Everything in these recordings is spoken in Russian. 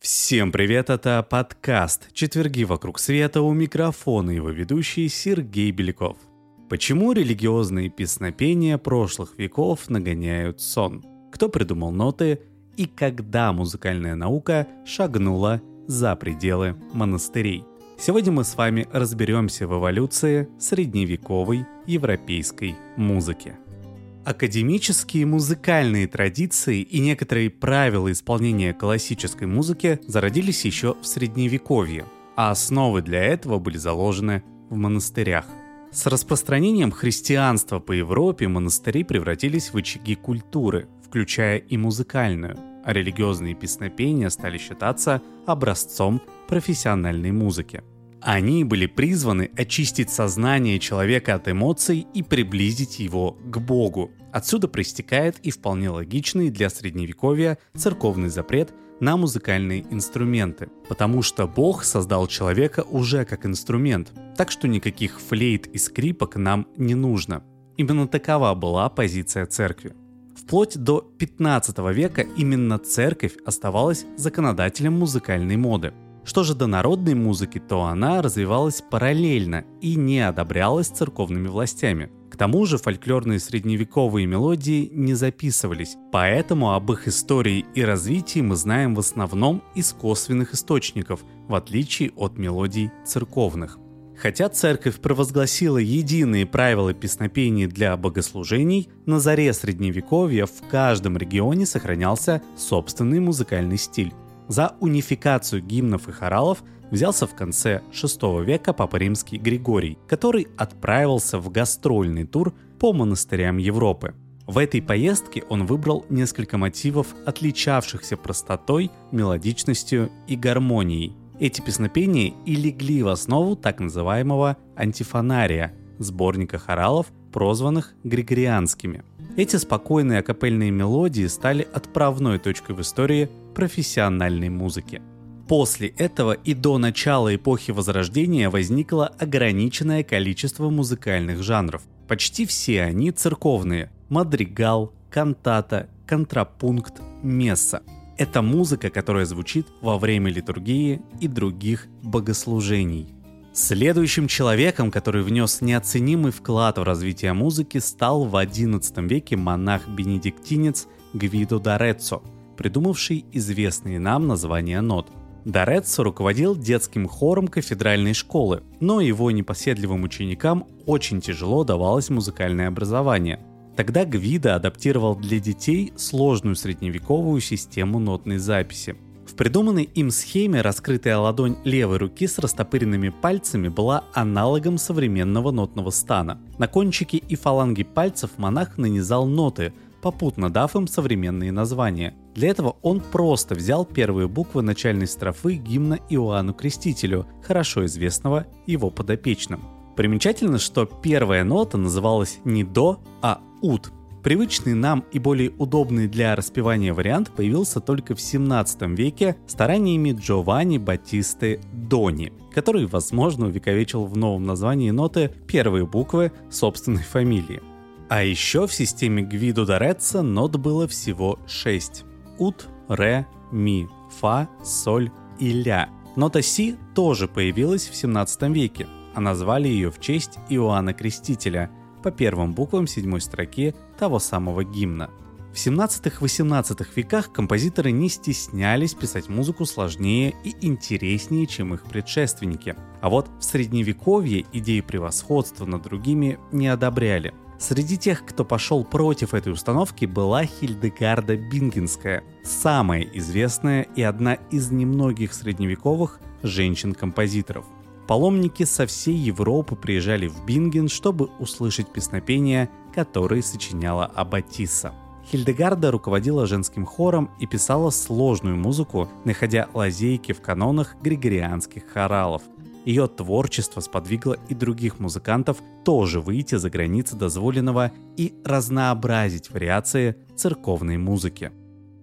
Всем привет, это подкаст «Четверги вокруг света» у микрофона его ведущий Сергей Беляков. Почему религиозные песнопения прошлых веков нагоняют сон? Кто придумал ноты и когда музыкальная наука шагнула за пределы монастырей? Сегодня мы с вами разберемся в эволюции средневековой европейской музыки – Академические музыкальные традиции и некоторые правила исполнения классической музыки зародились еще в Средневековье, а основы для этого были заложены в монастырях. С распространением христианства по Европе монастыри превратились в очаги культуры, включая и музыкальную, религиозные песнопения стали считаться образцом профессиональной музыки – они были призваны очистить сознание человека от эмоций и приблизить его к Богу. Отсюда проистекает и вполне логичный для средневековья церковный запрет на музыкальные инструменты, потому что Бог создал человека уже как инструмент, так что никаких флейт и скрипок нам не нужно. Именно такова была позиция церкви. Вплоть до 15 века именно церковь оставалась законодателем музыкальной моды – что же до народной музыки, то она развивалась параллельно и не одобрялась церковными властями. К тому же фольклорные средневековые мелодии не записывались, поэтому об их истории и развитии мы знаем в основном из косвенных источников, в отличие от мелодий церковных. Хотя церковь провозгласила единые правила песнопений для богослужений, на заре средневековья в каждом регионе сохранялся собственный музыкальный стиль. За унификацию гимнов и хоралов взялся в конце VI века Папа Римский Григорий, который отправился в гастрольный тур по монастырям Европы. В этой поездке он выбрал несколько мотивов, отличавшихся простотой, мелодичностью и гармонией. Эти песнопения и легли в основу так называемого антифонария, сборника хоралов, прозванных григорианскими. Эти спокойные акапельные мелодии стали отправной точкой в истории профессиональной музыки. После этого и до начала эпохи Возрождения возникло ограниченное количество музыкальных жанров. Почти все они церковные – мадригал, кантата, контрапункт, месса. Это музыка, которая звучит во время литургии и других богослужений. Следующим человеком, который внес неоценимый вклад в развитие музыки, стал в XI веке монах-бенедиктинец Гвидо Дореццо – придумавший известные нам названия нот. Дореццо руководил детским хором кафедральной школы, но его непоседливым ученикам очень тяжело давалось музыкальное образование. Тогда Гвида адаптировал для детей сложную средневековую систему нотной записи. В придуманной им схеме раскрытая ладонь левой руки с растопыренными пальцами была аналогом современного нотного стана. На кончики и фаланги пальцев монах нанизал ноты, попутно дав им современные названия. Для этого он просто взял первые буквы начальной строфы гимна Иоанну Крестителю, хорошо известного его подопечным. Примечательно, что первая нота называлась не до, а ут. Привычный нам и более удобный для распевания вариант появился только в 17 веке стараниями Джованни Батисты Дони, который, возможно, увековечил в новом названии ноты первые буквы собственной фамилии. А еще в системе Гвидо Дореца нот было всего 6. Ут, ре, ми, фа, соль и ля. Нота си тоже появилась в 17 веке, а назвали ее в честь Иоанна Крестителя по первым буквам седьмой строки того самого гимна. В 17-18 веках композиторы не стеснялись писать музыку сложнее и интереснее, чем их предшественники. А вот в средневековье идеи превосходства над другими не одобряли – Среди тех, кто пошел против этой установки, была Хильдегарда Бингенская, самая известная и одна из немногих средневековых женщин-композиторов. Паломники со всей Европы приезжали в Бинген, чтобы услышать песнопения, которые сочиняла Аббатиса. Хильдегарда руководила женским хором и писала сложную музыку, находя лазейки в канонах григорианских хоралов. Ее творчество сподвигло и других музыкантов тоже выйти за границы дозволенного и разнообразить вариации церковной музыки.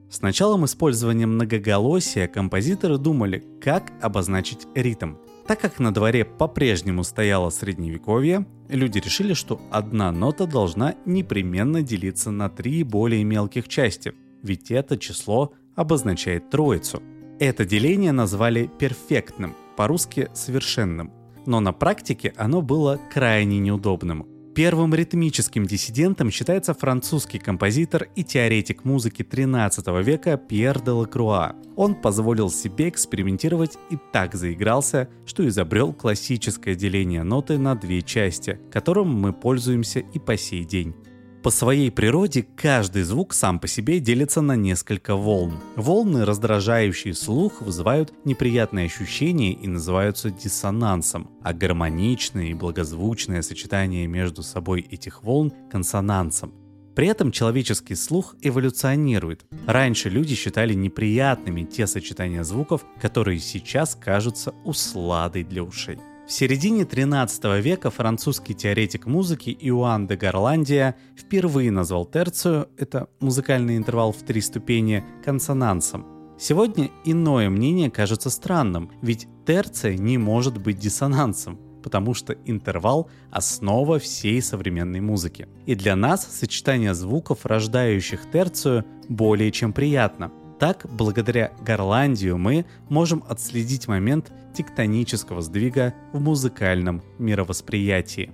С началом использования многоголосия композиторы думали, как обозначить ритм. Так как на дворе по-прежнему стояло средневековье, люди решили, что одна нота должна непременно делиться на три более мелких части, ведь это число обозначает троицу. Это деление назвали перфектным, по-русски совершенным, но на практике оно было крайне неудобным. Первым ритмическим диссидентом считается французский композитор и теоретик музыки 13 века Пьер де Лакруа. Он позволил себе экспериментировать и так заигрался, что изобрел классическое деление ноты на две части, которым мы пользуемся и по сей день. По своей природе каждый звук сам по себе делится на несколько волн. Волны, раздражающие слух, вызывают неприятные ощущения и называются диссонансом, а гармоничное и благозвучное сочетание между собой этих волн – консонансом. При этом человеческий слух эволюционирует. Раньше люди считали неприятными те сочетания звуков, которые сейчас кажутся усладой для ушей. В середине 13 века французский теоретик музыки Иоанн де Гарландия впервые назвал терцию, это музыкальный интервал в три ступени, консонансом. Сегодня иное мнение кажется странным, ведь терция не может быть диссонансом, потому что интервал – основа всей современной музыки. И для нас сочетание звуков, рождающих терцию, более чем приятно – так, благодаря Горландию мы можем отследить момент тектонического сдвига в музыкальном мировосприятии.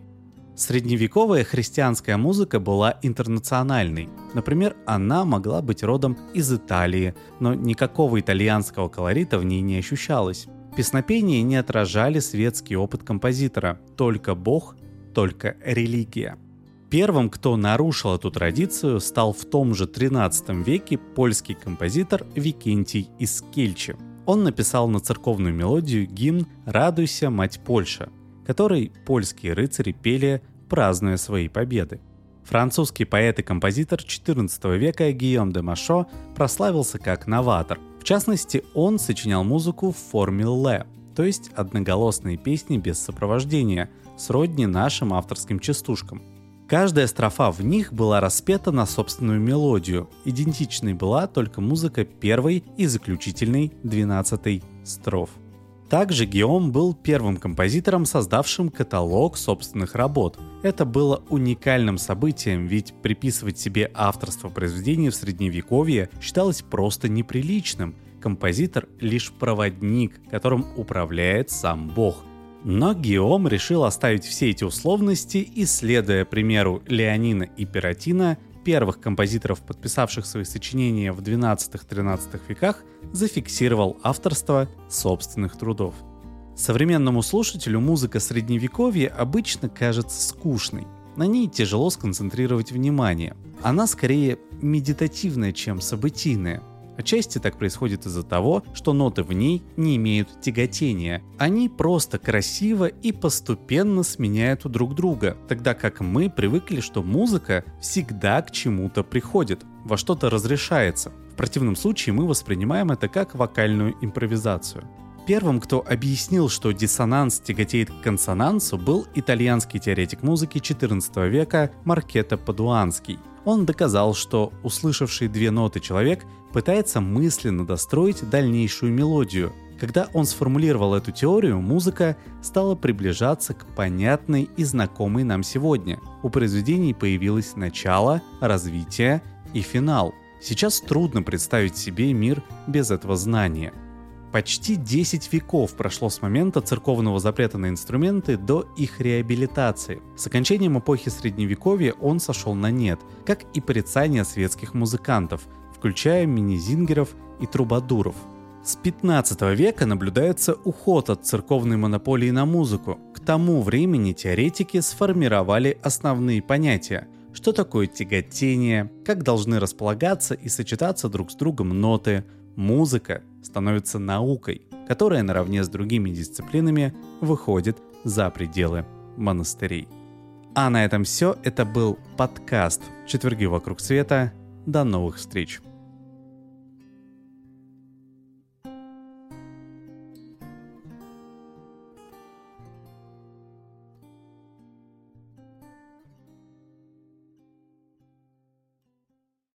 Средневековая христианская музыка была интернациональной. Например, она могла быть родом из Италии, но никакого итальянского колорита в ней не ощущалось. Песнопения не отражали светский опыт композитора, только Бог, только религия – Первым, кто нарушил эту традицию, стал в том же 13 веке польский композитор Викентий из Кельчи. Он написал на церковную мелодию гимн «Радуйся, мать Польша», который польские рыцари пели, празднуя свои победы. Французский поэт и композитор XIV века Гийом де Машо прославился как новатор. В частности, он сочинял музыку в форме ле, то есть одноголосные песни без сопровождения, сродни нашим авторским частушкам – Каждая строфа в них была распета на собственную мелодию. Идентичной была только музыка первой и заключительной двенадцатой строф. Также Геом был первым композитором, создавшим каталог собственных работ. Это было уникальным событием, ведь приписывать себе авторство произведений в средневековье считалось просто неприличным. Композитор — лишь проводник, которым управляет сам Бог — но Гиом решил оставить все эти условности и, следуя примеру Леонина и Пиратина, первых композиторов, подписавших свои сочинения в 12-13 веках, зафиксировал авторство собственных трудов. Современному слушателю музыка средневековья обычно кажется скучной. На ней тяжело сконцентрировать внимание. Она скорее медитативная, чем событийная – Отчасти так происходит из-за того, что ноты в ней не имеют тяготения. Они просто красиво и постепенно сменяют друг друга, тогда как мы привыкли, что музыка всегда к чему-то приходит, во что-то разрешается. В противном случае мы воспринимаем это как вокальную импровизацию. Первым, кто объяснил, что диссонанс тяготеет к консонансу, был итальянский теоретик музыки XIV века Маркета Падуанский. Он доказал, что услышавший две ноты человек пытается мысленно достроить дальнейшую мелодию. Когда он сформулировал эту теорию, музыка стала приближаться к понятной и знакомой нам сегодня. У произведений появилось начало, развитие и финал. Сейчас трудно представить себе мир без этого знания. Почти 10 веков прошло с момента церковного запрета на инструменты до их реабилитации. С окончанием эпохи Средневековья он сошел на нет, как и порицание светских музыкантов, включая мини-зингеров и трубадуров. С 15 века наблюдается уход от церковной монополии на музыку. К тому времени теоретики сформировали основные понятия. Что такое тяготение, как должны располагаться и сочетаться друг с другом ноты. Музыка становится наукой, которая наравне с другими дисциплинами выходит за пределы монастырей. А на этом все. Это был подкаст «Четверги вокруг света». До новых встреч!